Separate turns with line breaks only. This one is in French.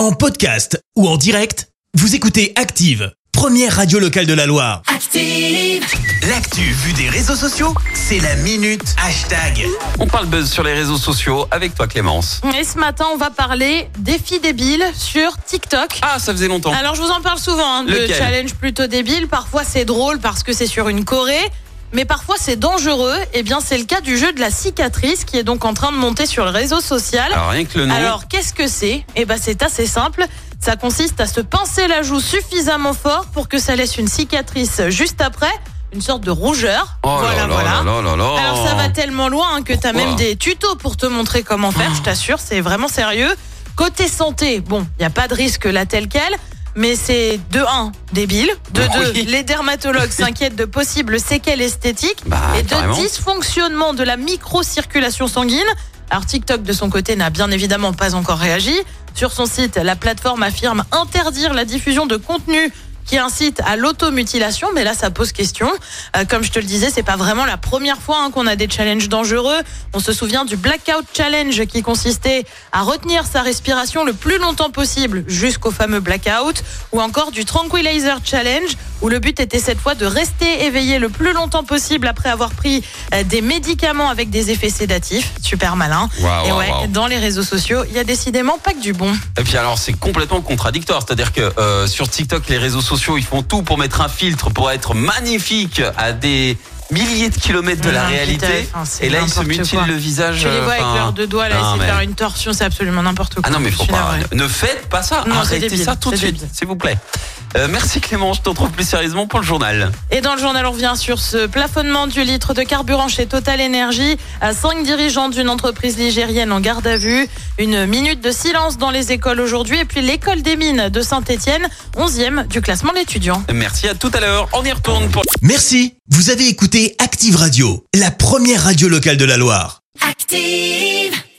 En podcast ou en direct, vous écoutez Active, première radio locale de la Loire.
Active.
L'actu vue des réseaux sociaux, c'est la minute hashtag.
On parle buzz sur les réseaux sociaux avec toi Clémence.
Et ce matin, on va parler défis débiles sur TikTok.
Ah, ça faisait longtemps.
Alors, je vous en parle souvent hein, de
Lequel?
challenges plutôt débiles. Parfois, c'est drôle parce que c'est sur une Corée. Mais parfois, c'est dangereux. Eh bien, c'est le cas du jeu de la cicatrice qui est donc en train de monter sur le réseau social.
Alors rien que le nom.
Alors, qu'est-ce que c'est? Eh ben, c'est assez simple. Ça consiste à se pincer la joue suffisamment fort pour que ça laisse une cicatrice juste après, une sorte de rougeur.
oh
voilà,
là
voilà.
là là là là.
Alors ça va tellement loin hein, que tu as même des tutos pour te montrer comment faire, je t'assure, c'est vraiment sérieux. Côté santé, bon, il n'y a pas de risque là tel quel, mais c'est de 1, débile, de 2,
Oui.
les dermatologues s'inquiètent de possibles séquelles esthétiques,
Bah,
et de
carrément.
dysfonctionnement de la microcirculation sanguine. Alors TikTok de son côté n'a bien évidemment pas encore réagi. Sur son site, la plateforme affirme interdire la diffusion de contenu qui incite à l'automutilation, mais là ça pose question. Euh, comme je te le disais, c'est pas vraiment la première fois hein, qu'on a des challenges dangereux. On se souvient du blackout challenge qui consistait à retenir sa respiration le plus longtemps possible jusqu'au fameux blackout, ou encore du tranquilizer challenge où le but était cette fois de rester éveillé le plus longtemps possible après avoir pris euh, des médicaments avec des effets sédatifs. Super malin. Et ouais, dans les réseaux sociaux, il y a décidément pas que du bon.
Et puis alors c'est complètement contradictoire, c'est-à-dire que euh, sur TikTok, les réseaux sociaux, ils font tout pour mettre un filtre pour être magnifique à des milliers de kilomètres de la
Non,
réalité.
putain,
Et là, ils se mutilent
quoi.
le visage.
Tu les vois avec leurs deux doigts là, essayer de
mais-
faire une torsion, c'est absolument n'importe quoi.
Ah non mais
Je
faut pas. Ne faites pas ça.
Non,
Arrêtez ça tout de suite, s'il vous plaît. Euh, merci Clément, je te retrouve plus sérieusement pour le journal.
Et dans le journal, on revient sur ce plafonnement du litre de carburant chez Total Energy. À cinq dirigeants d'une entreprise ligérienne en garde à vue. Une minute de silence dans les écoles aujourd'hui. Et puis l'école des mines de Saint-Etienne, 11e du classement d'étudiants.
Merci à tout à l'heure. On y retourne pour
Merci, vous avez écouté Active Radio, la première radio locale de la Loire.
Active.